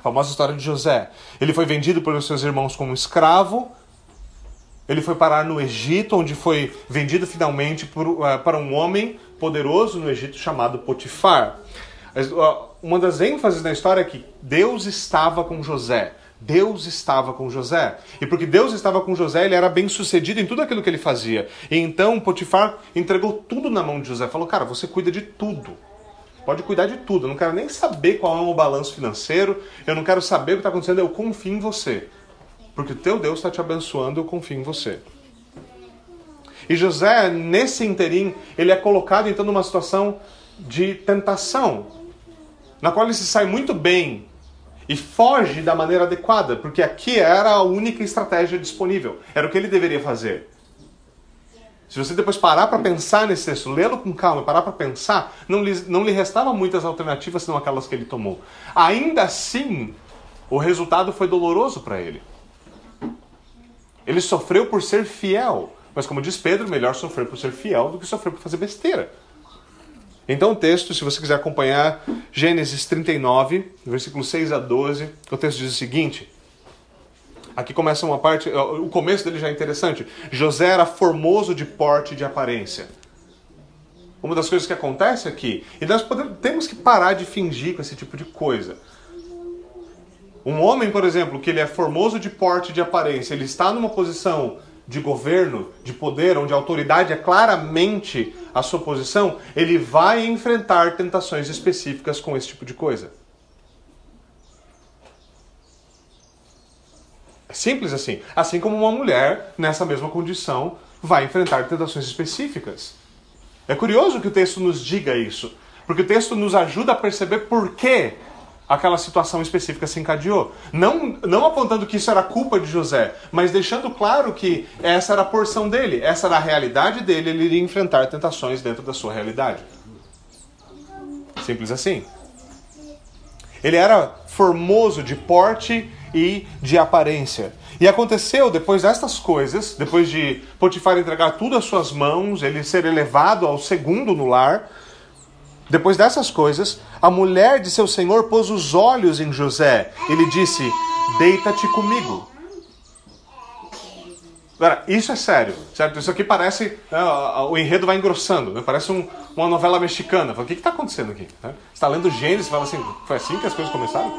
Famosa história de José. Ele foi vendido pelos seus irmãos como escravo. Ele foi parar no Egito, onde foi vendido finalmente por, uh, para um homem poderoso no Egito chamado Potifar. Uma das ênfases na história é que Deus estava com José. Deus estava com José. E porque Deus estava com José, ele era bem sucedido em tudo aquilo que ele fazia. E então Potifar entregou tudo na mão de José. Falou, cara, você cuida de tudo. Pode cuidar de tudo. Eu não quero nem saber qual é o balanço financeiro. Eu não quero saber o que está acontecendo. Eu confio em você. Porque o teu Deus está te abençoando. Eu confio em você. E José, nesse interim, ele é colocado então numa situação de tentação na qual ele se sai muito bem e foge da maneira adequada, porque aqui era a única estratégia disponível, era o que ele deveria fazer. Se você depois parar para pensar nesse texto, lê-lo com calma, parar para pensar, não lhe, não lhe restava muitas alternativas senão aquelas que ele tomou. Ainda assim, o resultado foi doloroso para ele. Ele sofreu por ser fiel, mas como diz Pedro, melhor sofrer por ser fiel do que sofrer por fazer besteira. Então o texto, se você quiser acompanhar, Gênesis 39, versículos 6 a 12, o texto diz o seguinte. Aqui começa uma parte, o começo dele já é interessante. José era formoso de porte e de aparência. Uma das coisas que acontece aqui, e nós podemos, temos que parar de fingir com esse tipo de coisa. Um homem, por exemplo, que ele é formoso de porte e de aparência, ele está numa posição de governo, de poder, onde a autoridade é claramente a sua posição, ele vai enfrentar tentações específicas com esse tipo de coisa. Simples assim. Assim como uma mulher, nessa mesma condição, vai enfrentar tentações específicas. É curioso que o texto nos diga isso, porque o texto nos ajuda a perceber por que aquela situação específica se encadeou. Não, não apontando que isso era culpa de José, mas deixando claro que essa era a porção dele, essa era a realidade dele, ele iria enfrentar tentações dentro da sua realidade. Simples assim. Ele era formoso de porte e de aparência. E aconteceu depois destas coisas, depois de Potifar entregar tudo às suas mãos, ele ser elevado ao segundo no lar, depois dessas coisas, a mulher de seu senhor pôs os olhos em José. Ele disse: Deita-te comigo. Agora, isso é sério, certo? Isso aqui parece. Né, o enredo vai engrossando, né? parece um, uma novela mexicana. o que está acontecendo aqui? Né? Você está lendo Gênesis e fala assim: foi assim que as coisas começaram?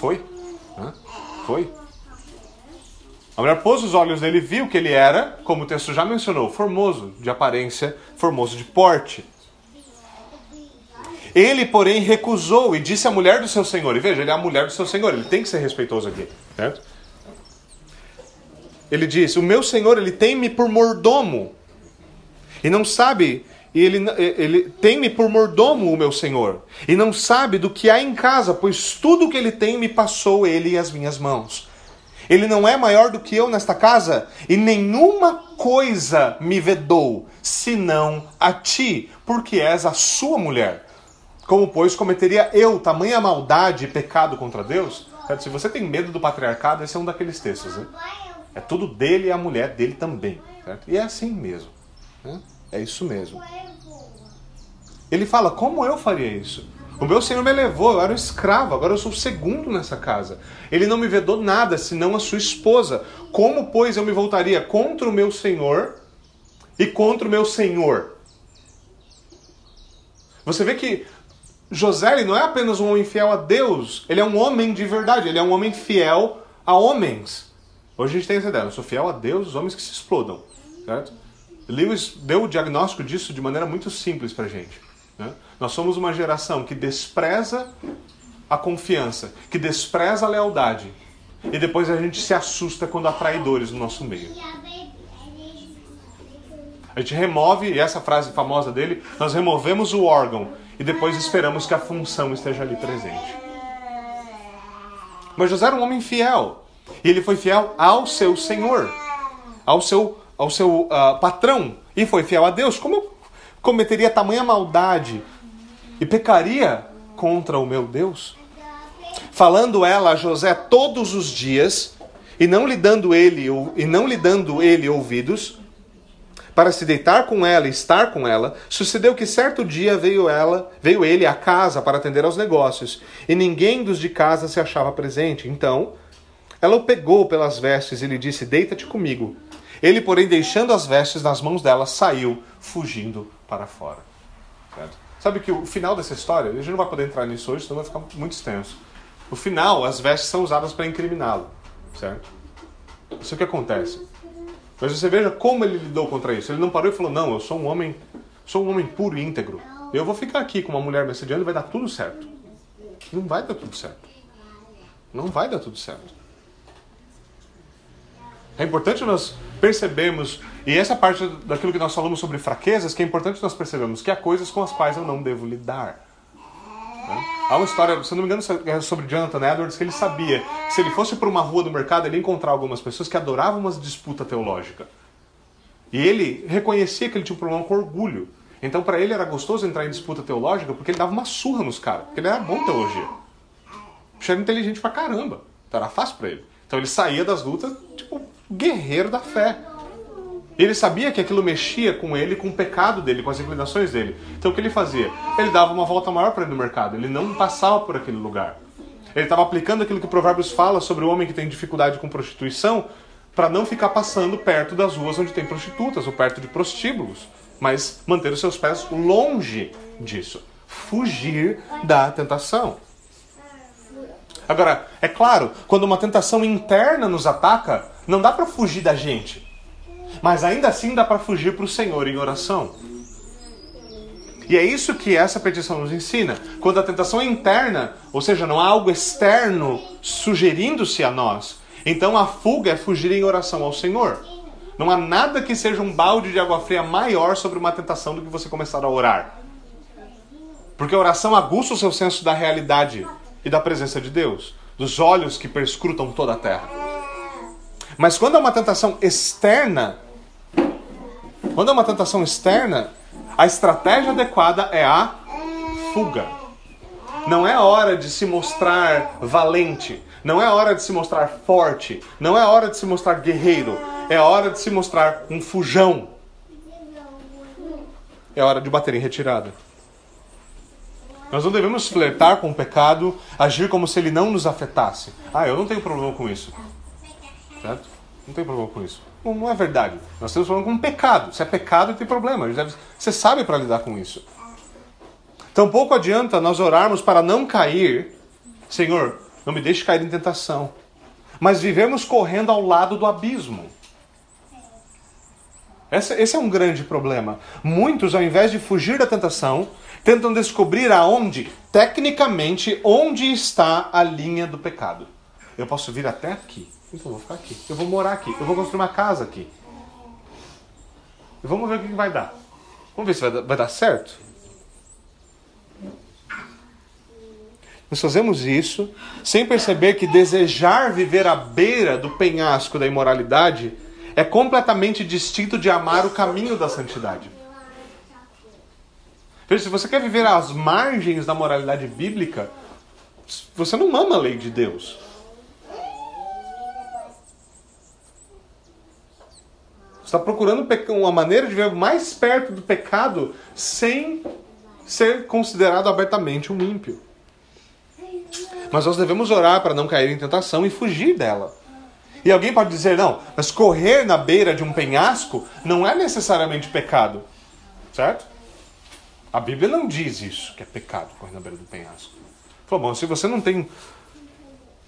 Foi. Né? Foi. A mulher pôs os olhos nele e viu que ele era, como o texto já mencionou, formoso de aparência, formoso de porte. Ele, porém, recusou e disse à mulher do seu senhor. E veja, ele é a mulher do seu senhor, ele tem que ser respeitoso aqui, certo? Ele disse: O meu senhor, ele tem-me por mordomo. E não sabe, e ele, ele tem-me por mordomo, o meu senhor. E não sabe do que há em casa, pois tudo que ele tem me passou ele e as minhas mãos. Ele não é maior do que eu nesta casa, e nenhuma coisa me vedou, senão a ti, porque és a sua mulher. Como, pois, cometeria eu tamanha maldade e pecado contra Deus? Se você tem medo do patriarcado, esse é um daqueles textos. Né? É tudo dele e a mulher dele também. Certo? E é assim mesmo. Né? É isso mesmo. Ele fala: Como eu faria isso? O meu senhor me levou, eu era um escravo, agora eu sou o segundo nessa casa. Ele não me vedou nada, senão a sua esposa. Como, pois, eu me voltaria contra o meu senhor e contra o meu senhor? Você vê que José ele não é apenas um homem fiel a Deus, ele é um homem de verdade, ele é um homem fiel a homens. Hoje a gente tem essa ideia, eu sou fiel a Deus, os homens que se explodam, certo? Lewis deu o diagnóstico disso de maneira muito simples pra gente. Né? Nós somos uma geração que despreza a confiança, que despreza a lealdade, e depois a gente se assusta quando há traidores no nosso meio. A gente remove, e essa frase famosa dele, nós removemos o órgão e depois esperamos que a função esteja ali presente. Mas José era um homem fiel. E ele foi fiel ao seu Senhor, ao seu, ao seu uh, patrão. E foi fiel a Deus. Como eu cometeria tamanha maldade e pecaria contra o meu Deus? Falando ela a José todos os dias, e não lhe dando ele, e não lhe dando ele ouvidos, para se deitar com ela e estar com ela, sucedeu que certo dia veio ela, veio ele à casa para atender aos negócios, e ninguém dos de casa se achava presente. Então, ela o pegou pelas vestes e lhe disse: "Deita-te comigo". Ele, porém, deixando as vestes nas mãos dela, saiu, fugindo para fora. Certo? Sabe que o final dessa história, a gente não vai poder entrar nisso hoje, senão vai ficar muito extenso. O final, as vestes são usadas para incriminá-lo, certo? Isso é o que acontece. Mas você veja como ele lidou contra isso. Ele não parou e falou: "Não, eu sou um homem, sou um homem puro e íntegro. Eu vou ficar aqui com uma mulher me assediando e vai dar tudo certo." Não vai dar tudo certo. Não vai dar tudo certo. É importante nós percebermos, e essa parte daquilo que nós falamos sobre fraquezas, que é importante nós percebemos que há coisas com as quais eu não devo lidar. Né? Há uma história, se não me engano, é sobre Jonathan Edwards, que ele sabia que se ele fosse por uma rua do mercado, ele ia encontrar algumas pessoas que adoravam uma disputa teológica. E ele reconhecia que ele tinha um problema com orgulho. Então, para ele era gostoso entrar em disputa teológica porque ele dava uma surra nos caras, porque ele era bom em teologia. O era inteligente pra caramba. Então era fácil para ele. Então ele saía das lutas, tipo, guerreiro da fé. Ele sabia que aquilo mexia com ele, com o pecado dele, com as inclinações dele. Então o que ele fazia? Ele dava uma volta maior para ele no mercado, ele não passava por aquele lugar. Ele estava aplicando aquilo que Provérbios fala sobre o homem que tem dificuldade com prostituição, para não ficar passando perto das ruas onde tem prostitutas ou perto de prostíbulos, mas manter os seus pés longe disso. Fugir da tentação. Agora, é claro, quando uma tentação interna nos ataca, não dá para fugir da gente. Mas ainda assim dá para fugir para o Senhor em oração. E é isso que essa petição nos ensina. Quando a tentação é interna, ou seja, não há algo externo sugerindo-se a nós, Então a fuga é fugir em oração ao Senhor. Não há nada que seja um balde de água fria maior sobre uma tentação do que você começar a orar. Porque a oração aguça o seu senso da realidade e da presença de Deus, dos olhos que perscrutam toda a terra. Mas quando é uma tentação externa, quando é uma tentação externa, a estratégia adequada é a fuga. Não é hora de se mostrar valente, não é hora de se mostrar forte, não é hora de se mostrar guerreiro, é hora de se mostrar um fujão. É hora de bater em retirada. Nós não devemos flertar com o pecado, agir como se ele não nos afetasse. Ah, eu não tenho problema com isso. Certo? Não tem problema com isso. Não, não é verdade. Nós temos problema com o pecado. Se é pecado, tem problema. Você sabe para lidar com isso. Então pouco adianta nós orarmos para não cair. Senhor, não me deixe cair em tentação. Mas vivemos correndo ao lado do abismo. Esse, esse, é um grande problema. Muitos, ao invés de fugir da tentação, tentam descobrir aonde, tecnicamente, onde está a linha do pecado. Eu posso vir até aqui, então eu vou ficar aqui. Eu vou morar aqui, eu vou construir uma casa aqui. E vamos ver o que vai dar. Vamos ver se vai, vai dar certo. Nós fazemos isso sem perceber que desejar viver à beira do penhasco da imoralidade é completamente distinto de amar o caminho da santidade. Veja, se você quer viver às margens da moralidade bíblica, você não ama a lei de Deus. Está procurando uma maneira de viver mais perto do pecado sem ser considerado abertamente um ímpio. Mas nós devemos orar para não cair em tentação e fugir dela. E alguém pode dizer, não, mas correr na beira de um penhasco não é necessariamente pecado. Certo? A Bíblia não diz isso, que é pecado correr na beira do penhasco. Falou, bom, se você não tem.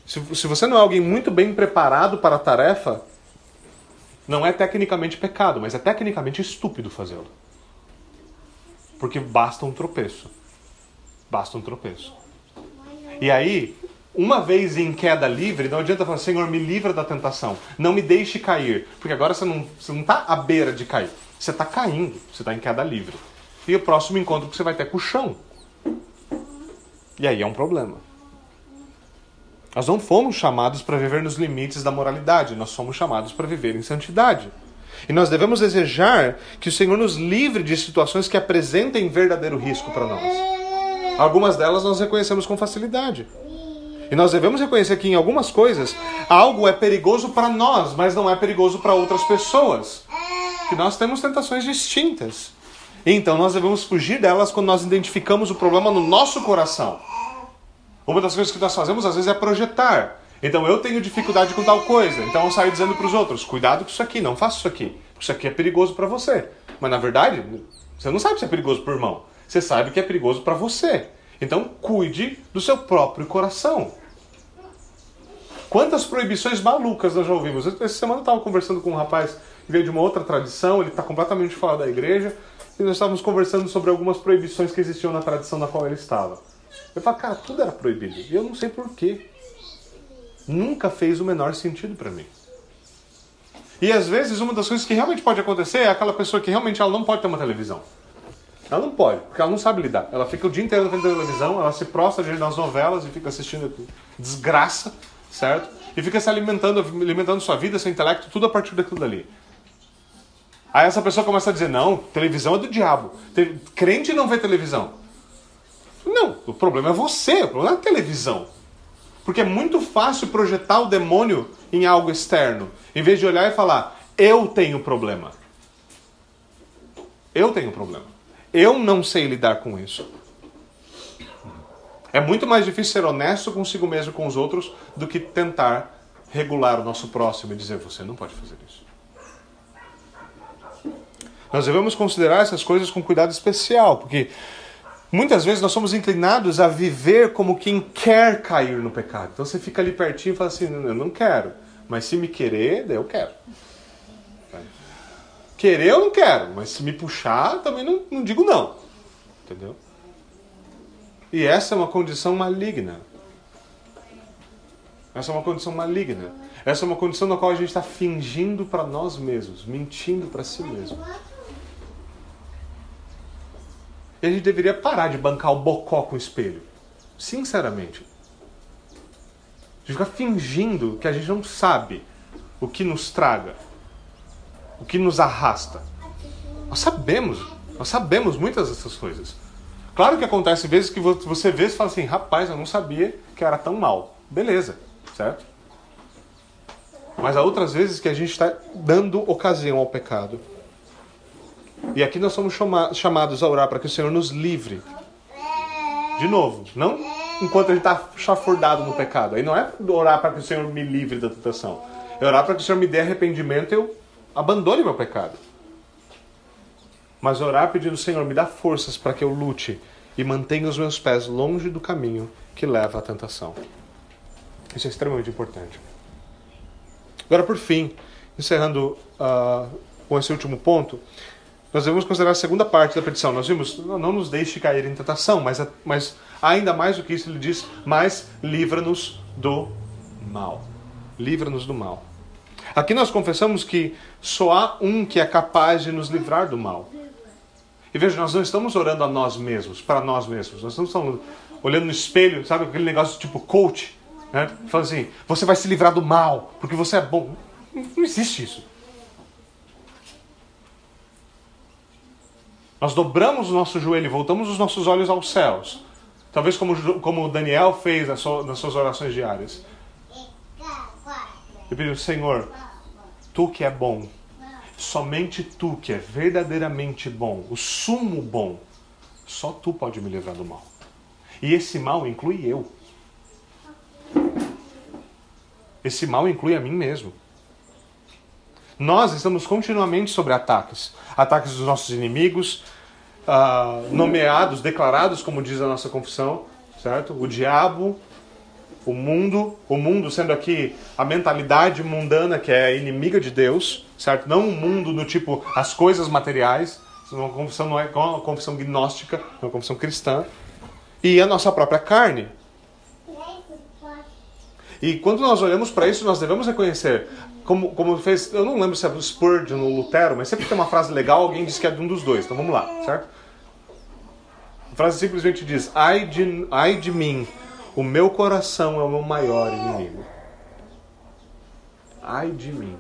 Se, se você não é alguém muito bem preparado para a tarefa, não é tecnicamente pecado, mas é tecnicamente estúpido fazê-lo. Porque basta um tropeço. Basta um tropeço. E aí, uma vez em queda livre, não adianta falar, Senhor, me livra da tentação. Não me deixe cair. Porque agora você não está tá à beira de cair. Você está caindo. Você está em queda livre. E o próximo encontro que você vai ter é com o chão. E aí é um problema. Nós não fomos chamados para viver nos limites da moralidade. Nós somos chamados para viver em santidade. E nós devemos desejar que o Senhor nos livre de situações que apresentem verdadeiro risco para nós. Algumas delas nós reconhecemos com facilidade. E nós devemos reconhecer que em algumas coisas algo é perigoso para nós, mas não é perigoso para outras pessoas. Que nós temos tentações distintas. Então nós devemos fugir delas quando nós identificamos o problema no nosso coração. Uma das coisas que nós fazemos às vezes é projetar. Então eu tenho dificuldade com tal coisa. Então eu saio dizendo para os outros: cuidado com isso aqui, não faça isso aqui. Isso aqui é perigoso para você. Mas na verdade, você não sabe se é perigoso para o irmão. Você sabe que é perigoso para você. Então, cuide do seu próprio coração. Quantas proibições malucas nós já ouvimos? Essa semana eu estava conversando com um rapaz que veio de uma outra tradição, ele está completamente fora da igreja, e nós estávamos conversando sobre algumas proibições que existiam na tradição na qual ele estava. Eu falei, cara, tudo era proibido. E eu não sei porquê. Nunca fez o menor sentido para mim. E às vezes uma das coisas que realmente pode acontecer é aquela pessoa que realmente ela não pode ter uma televisão. Ela não pode, porque ela não sabe lidar. Ela fica o dia inteiro na frente da televisão, ela se prostra diante das novelas e fica assistindo desgraça, certo? E fica se alimentando, alimentando sua vida, seu intelecto, tudo a partir daquilo dali. Aí essa pessoa começa a dizer: não, televisão é do diabo. Crente não vê televisão. Não, o problema é você, o problema é a televisão. Porque é muito fácil projetar o demônio em algo externo, em vez de olhar e falar: eu tenho problema. Eu tenho problema. Eu não sei lidar com isso. É muito mais difícil ser honesto consigo mesmo e com os outros do que tentar regular o nosso próximo e dizer: você não pode fazer isso. Nós devemos considerar essas coisas com cuidado especial, porque muitas vezes nós somos inclinados a viver como quem quer cair no pecado. Então você fica ali pertinho e fala assim: eu não quero, mas se me querer, eu quero. Querer eu não quero, mas se me puxar, também não, não digo não. Entendeu? E essa é uma condição maligna. Essa é uma condição maligna. Essa é uma condição na qual a gente está fingindo para nós mesmos, mentindo para si mesmo. E a gente deveria parar de bancar o bocó com o espelho. Sinceramente. De ficar fingindo que a gente não sabe o que nos traga, o que nos arrasta. Nós sabemos, nós sabemos muitas dessas coisas. Claro que acontece vezes que você vê e fala assim, rapaz, eu não sabia que era tão mal. Beleza, certo? Mas há outras vezes que a gente está dando ocasião ao pecado. E aqui nós somos chamados a orar para que o Senhor nos livre. De novo, não enquanto gente está chafurdado no pecado. Aí não é orar para que o Senhor me livre da tentação. É orar para que o Senhor me dê arrependimento e eu abandone meu pecado. Mas orar pedindo, Senhor, me dá forças para que eu lute e mantenha os meus pés longe do caminho que leva à tentação. Isso é extremamente importante. Agora, por fim, encerrando uh, com esse último ponto, nós devemos considerar a segunda parte da petição. Nós vimos, não, não nos deixe cair em tentação, mas, mas ainda mais do que isso, ele diz, mas livra-nos do mal. Livra-nos do mal. Aqui nós confessamos que só há um que é capaz de nos livrar do mal. E veja, nós não estamos orando a nós mesmos, para nós mesmos. Nós estamos falando, olhando no espelho, sabe aquele negócio tipo coach, né? Falando assim, você vai se livrar do mal, porque você é bom. Não existe isso. Nós dobramos o nosso joelho e voltamos os nossos olhos aos céus. Talvez como, como Daniel fez nas, suas orações diárias. E pediu, Senhor, Tu que é bom, Somente tu, que é verdadeiramente bom, o sumo bom, só tu pode me livrar do mal. E esse mal inclui eu. Esse mal inclui a mim mesmo. Nós estamos continuamente sobre ataques ataques dos nossos inimigos, uh, nomeados, declarados, como diz a nossa confissão, certo? O diabo, o mundo, o mundo sendo aqui a mentalidade mundana que é inimiga de Deus, certo? Não um mundo do tipo as coisas materiais, uma confissão não é uma confissão gnóstica, é uma confissão cristã, e a nossa própria carne. E quando nós olhamos para isso, nós devemos reconhecer, como, como fez, eu não lembro se é do Spurgeon ou Lutero, mas sempre tem uma frase legal, alguém diz que é de um dos dois, então vamos lá, certo? A frase simplesmente diz: ai de, ai de mim, o meu coração é o meu maior inimigo. Ai de mim.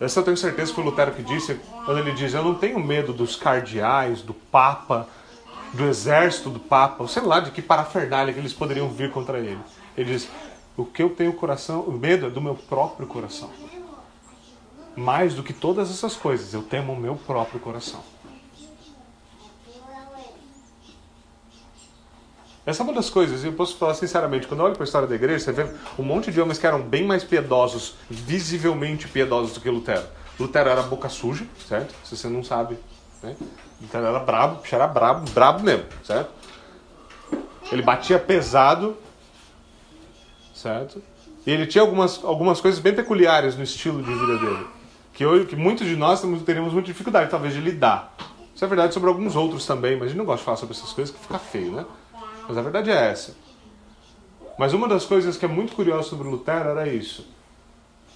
Essa eu tenho certeza que foi o Lutero que disse, quando ele diz: Eu não tenho medo dos cardeais, do Papa, do exército do Papa, sei lá de que parafernália que eles poderiam vir contra ele. Ele diz: O que eu tenho coração, o medo é do meu próprio coração. Mais do que todas essas coisas, eu temo o meu próprio coração. Essa é uma das coisas, eu posso falar sinceramente, quando eu olho para a história da igreja, você vê um monte de homens que eram bem mais piedosos, visivelmente piedosos do que Lutero. Lutero era boca suja, certo? Se você não sabe, né? Lutero era brabo, era brabo, brabo mesmo, certo? Ele batia pesado, certo? E ele tinha algumas, algumas coisas bem peculiares no estilo de vida dele, que, eu, que muitos de nós teríamos muita dificuldade, talvez, de lidar. Isso é verdade sobre alguns outros também, mas a gente não gosta de falar sobre essas coisas que fica feio, né? Mas a verdade é essa. Mas uma das coisas que é muito curiosa sobre Lutero era isso.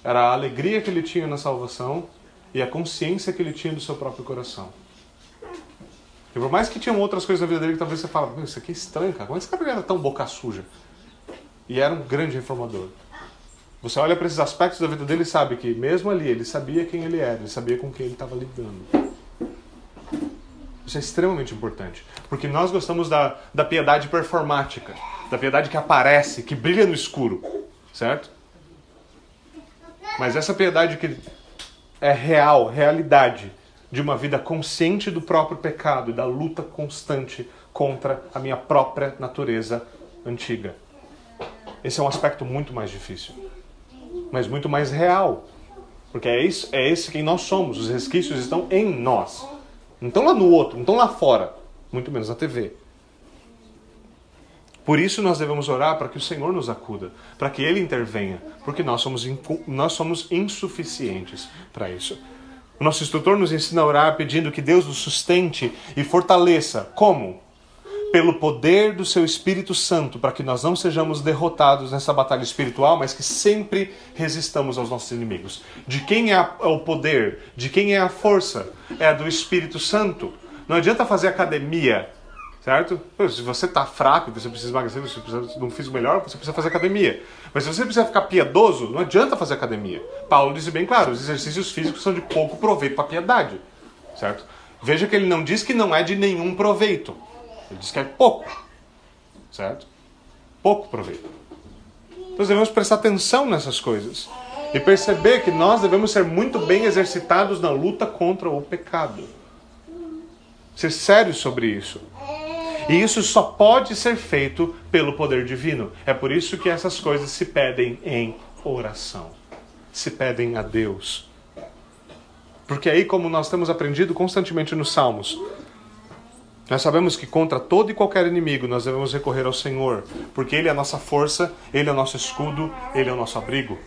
Era a alegria que ele tinha na salvação e a consciência que ele tinha do seu próprio coração. E por mais que tinham outras coisas na vida dele que talvez você fala, isso aqui é estranho, cara. Como é que esse cara era tão boca suja? E era um grande reformador. Você olha para esses aspectos da vida dele e sabe que, mesmo ali, ele sabia quem ele era, ele sabia com quem ele estava lidando. Isso é extremamente importante. Porque nós gostamos da, da piedade performática, da piedade que aparece, que brilha no escuro, certo? Mas essa piedade que é real, realidade, de uma vida consciente do próprio pecado e da luta constante contra a minha própria natureza antiga. Esse é um aspecto muito mais difícil, mas muito mais real. Porque é, isso, é esse quem nós somos, os resquícios estão em nós. Não estão lá no outro, não estão lá fora, muito menos na TV. Por isso nós devemos orar para que o Senhor nos acuda, para que Ele intervenha, porque nós somos, nós somos insuficientes para isso. O nosso instrutor nos ensina a orar pedindo que Deus nos sustente e fortaleça. Como? Pelo poder do seu Espírito Santo, para que nós não sejamos derrotados nessa batalha espiritual, mas que sempre resistamos aos nossos inimigos. De quem é o poder? De quem é a força? É do Espírito Santo. Não adianta fazer academia, certo? Se você está fraco, você precisa emagrecer, você precisa de um físico melhor, você precisa fazer academia. Mas se você precisa ficar piedoso, não adianta fazer academia. Paulo disse bem claro, os exercícios físicos são de pouco proveito para a piedade, certo? Veja que ele não diz que não é de nenhum proveito. Ele diz que é pouco. Certo? Pouco proveito. Então devemos prestar atenção nessas coisas. E perceber que nós devemos ser muito bem exercitados na luta contra o pecado. Ser sérios sobre isso. E isso só pode ser feito pelo poder divino. É por isso que essas coisas se pedem em oração. Se pedem a Deus. Porque aí, como nós temos aprendido constantemente nos Salmos, nós sabemos que contra todo e qualquer inimigo nós devemos recorrer ao Senhor, porque Ele é a nossa força, Ele é o nosso escudo, Ele é o nosso abrigo.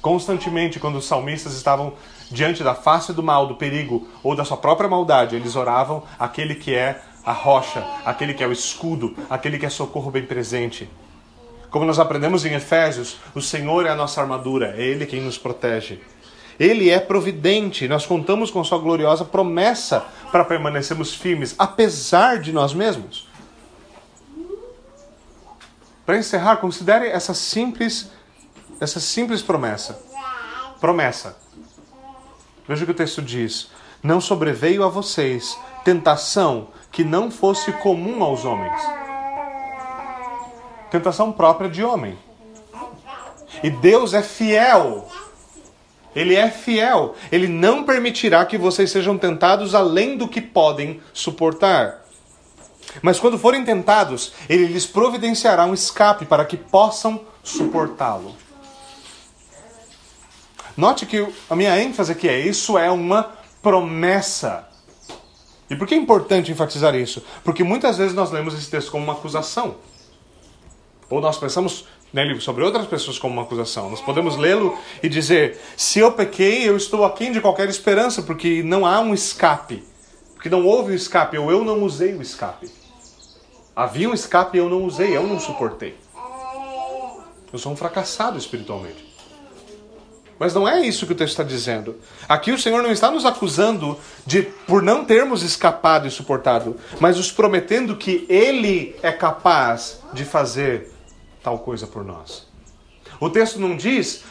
Constantemente, quando os salmistas estavam diante da face do mal, do perigo ou da sua própria maldade, eles oravam aquele que é a rocha, aquele que é o escudo, aquele que é socorro bem presente. Como nós aprendemos em Efésios, o Senhor é a nossa armadura, é Ele quem nos protege. Ele é providente. Nós contamos com Sua gloriosa promessa para permanecermos firmes, apesar de nós mesmos. Para encerrar, considere essa simples, essa simples promessa. Promessa. Veja o que o texto diz: Não sobreveio a vocês tentação que não fosse comum aos homens. Tentação própria de homem. E Deus é fiel ele é fiel. Ele não permitirá que vocês sejam tentados além do que podem suportar. Mas quando forem tentados, ele lhes providenciará um escape para que possam suportá-lo. Note que a minha ênfase aqui é: isso é uma promessa. E por que é importante enfatizar isso? Porque muitas vezes nós lemos esse texto como uma acusação. Ou nós pensamos né, sobre outras pessoas como uma acusação. Nós podemos lê-lo e dizer: se eu pequei, eu estou aquém de qualquer esperança, porque não há um escape. Porque não houve um escape, ou eu não usei o escape. Havia um escape e eu não usei, eu não suportei. Eu sou um fracassado espiritualmente. Mas não é isso que o texto está dizendo. Aqui o Senhor não está nos acusando de por não termos escapado e suportado, mas nos prometendo que Ele é capaz de fazer tal coisa por nós. O texto não diz,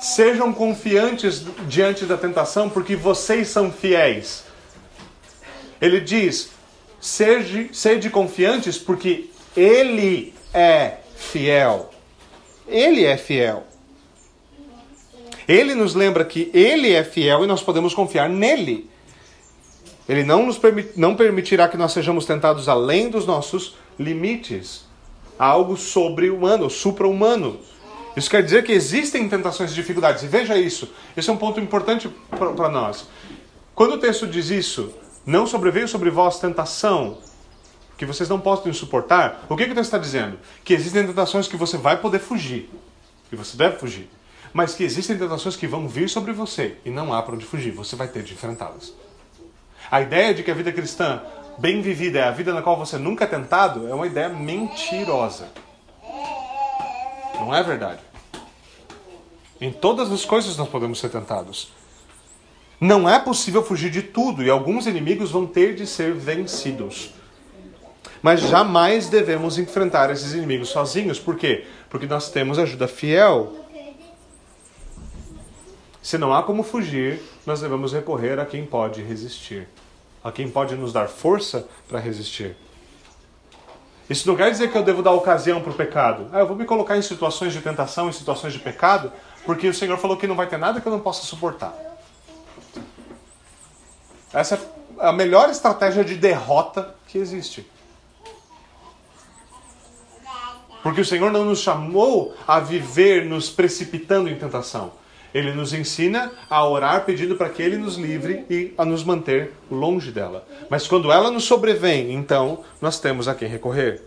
sejam confiantes diante da tentação, porque vocês são fiéis. Ele diz, sede, sede confiantes, porque Ele é fiel. Ele é fiel. Ele nos lembra que Ele é fiel e nós podemos confiar nele. Ele não nos permit, não permitirá que nós sejamos tentados além dos nossos limites algo sobre-humano, supra-humano. Isso quer dizer que existem tentações e dificuldades. E veja isso. Esse é um ponto importante para nós. Quando o texto diz isso, não sobreveio sobre vós tentação que vocês não podem suportar, o que, que o texto está dizendo? Que existem tentações que você vai poder fugir. E você deve fugir. Mas que existem tentações que vão vir sobre você e não há para onde fugir. Você vai ter de enfrentá-las. A ideia de que a vida cristã bem vivida é a vida na qual você nunca é tentado, é uma ideia mentirosa. Não é verdade. Em todas as coisas nós podemos ser tentados. Não é possível fugir de tudo e alguns inimigos vão ter de ser vencidos. Mas jamais devemos enfrentar esses inimigos sozinhos. Por quê? Porque nós temos ajuda fiel. Se não há como fugir, nós devemos recorrer a quem pode resistir a quem pode nos dar força para resistir. Isso não quer dizer que eu devo dar ocasião para o pecado. Ah, eu vou me colocar em situações de tentação, em situações de pecado, porque o Senhor falou que não vai ter nada que eu não possa suportar. Essa é a melhor estratégia de derrota que existe. Porque o Senhor não nos chamou a viver nos precipitando em tentação. Ele nos ensina a orar pedindo para que Ele nos livre e a nos manter longe dela. Mas quando ela nos sobrevém, então nós temos a quem recorrer.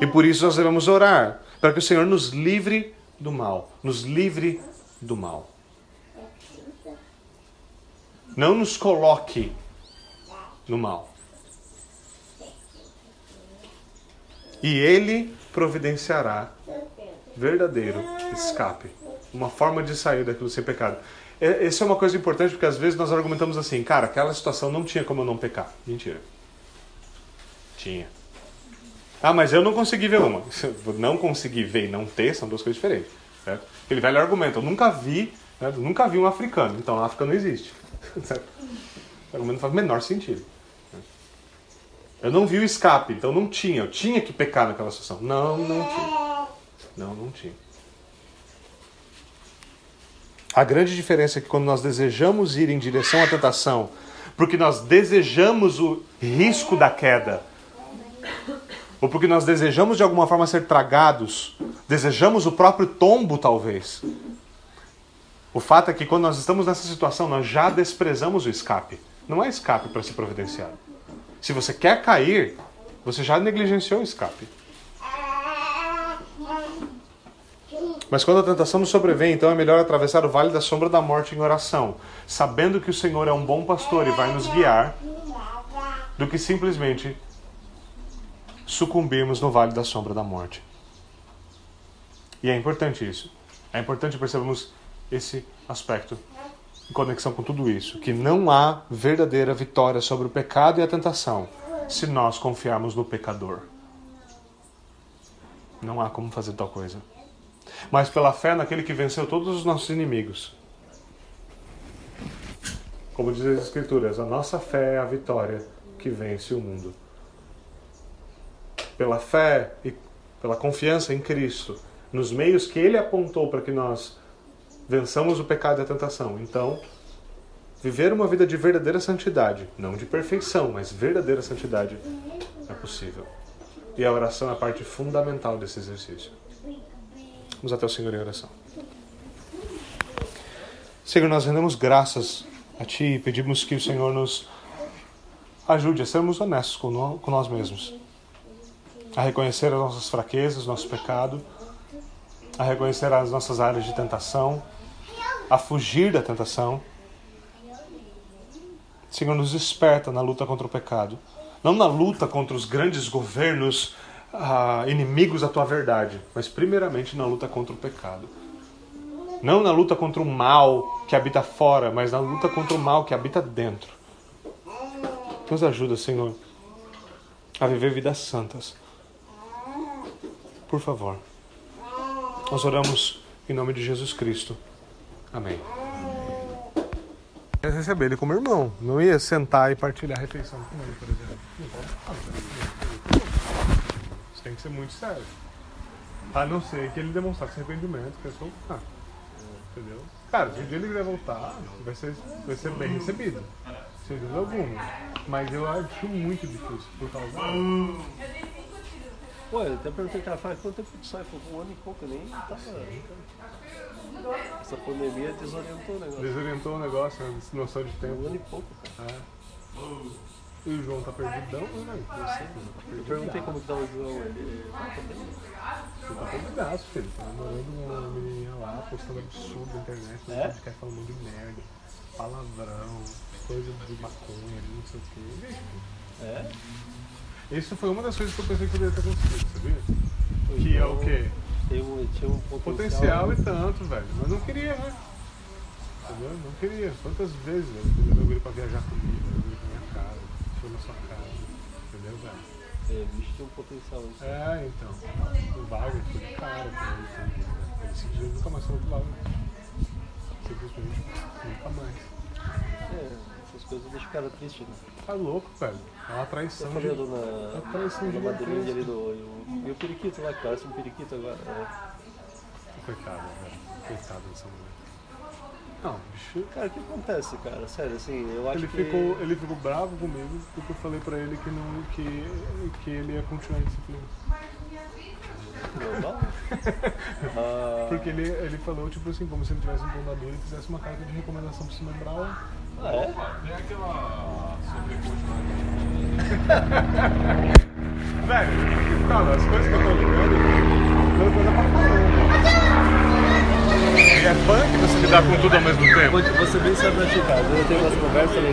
E por isso nós devemos orar, para que o Senhor nos livre do mal. Nos livre do mal. Não nos coloque no mal. E ele providenciará verdadeiro escape. Uma forma de sair daquilo sem pecado. Essa é uma coisa importante porque às vezes nós argumentamos assim, cara, aquela situação não tinha como eu não pecar. Mentira. Tinha. Ah, mas eu não consegui ver uma. Não conseguir ver e não ter são duas coisas diferentes. Certo? Aquele velho argumento, eu nunca vi, né? nunca vi um africano, então a África não existe. Certo? O argumento faz o menor sentido. Eu não vi o escape, então não tinha. Eu tinha que pecar naquela situação. Não, não tinha. Não, não tinha. A grande diferença é que quando nós desejamos ir em direção à tentação, porque nós desejamos o risco da queda, ou porque nós desejamos de alguma forma ser tragados, desejamos o próprio tombo, talvez. O fato é que quando nós estamos nessa situação, nós já desprezamos o escape. Não é escape para ser providenciado. Se você quer cair, você já negligenciou o escape. Mas quando a tentação nos sobrevém, então é melhor atravessar o vale da sombra da morte em oração, sabendo que o Senhor é um bom pastor e vai nos guiar, do que simplesmente sucumbirmos no vale da sombra da morte. E é importante isso. É importante percebermos esse aspecto em conexão com tudo isso, que não há verdadeira vitória sobre o pecado e a tentação se nós confiarmos no pecador. Não há como fazer tal coisa. Mas pela fé naquele que venceu todos os nossos inimigos. Como diz as Escrituras, a nossa fé é a vitória que vence o mundo. Pela fé e pela confiança em Cristo, nos meios que Ele apontou para que nós vençamos o pecado e a tentação. Então, viver uma vida de verdadeira santidade, não de perfeição, mas verdadeira santidade, é possível. E a oração é a parte fundamental desse exercício. Vamos até o Senhor em oração. Senhor, nós rendemos graças a Ti e pedimos que o Senhor nos ajude a sermos honestos com nós mesmos, a reconhecer as nossas fraquezas, nosso pecado, a reconhecer as nossas áreas de tentação a fugir da tentação. Senhor, nos desperta na luta contra o pecado. Não na luta contra os grandes governos inimigos da tua verdade, mas primeiramente na luta contra o pecado. Não na luta contra o mal que habita fora, mas na luta contra o mal que habita dentro. Nos ajuda, Senhor, a viver vidas santas. Por favor. Nós oramos em nome de Jesus Cristo. Amém. Eu ia receber ele como irmão, não ia sentar e partilhar a refeição com ele, por exemplo. Tem que ser muito sério. A não ser que ele demonstrasse arrependimento, que é soltar. Entendeu? Cara, se um dia ele quiser voltar, vai ser, vai ser bem recebido. Sem dúvida alguma. Mas eu acho muito difícil por causa disso. Pô, eu até perguntei, cara, faz quanto tempo tu sai? Foi um ano e pouco, nem tava. Essa pandemia desorientou o negócio. Desorientou o negócio, né? noção de tempo. Um ano e pouco, cara. É. E o João tá perdidão, né? Eu sei. Eu perguntei como que tá o João. Ele tá tá perdidaço, filho. Tá namorando uma menininha lá, postando absurdo na internet. É? quer falar um monte de merda. Palavrão, coisa de maconha, não sei o quê. É? Isso foi uma das coisas que eu pensei que poderia ter acontecido, sabia? que é o quê? Tem um, tinha um potencial. Potencial e tanto, velho. Mas não queria, né? Entendeu? Não queria. Quantas vezes? Ele levou ele pra viajar comigo, levou ele pra minha casa, foi na sua casa. Entendeu, velho? É, o bicho tinha um potencial. Assim. É, então. O Wagner foi de cara pra ele também? Ele simplesmente nunca mais falou pro Wagner. Simplesmente nunca mais. É, essas coisas deixam o cara triste, né? Tá louco, velho. É uma traição. Eu falei de... na, é uma traição na madrinha ali do. E o periquito lá, que parece um periquito agora. É. Coitado, velho. Coitado dessa mulher. Não, bicho. Cara, o que acontece, cara? Sério, assim, eu acho ele que. Ficou, ele ficou bravo comigo porque eu falei pra ele que, não, que, que ele ia continuar em disciplina. Normal? ah... Porque ele, ele falou, tipo assim, como se ele tivesse um fundador e fizesse uma carta de recomendação pra se lembrar. Ah, é? Tem aquela sobrecoxa Velho, cara, as coisas que eu tô ligando, não coisa pra caramba. E é punk você lidar com tudo ao mesmo tempo. Você bem sabe, cara. Eu tenho umas conversas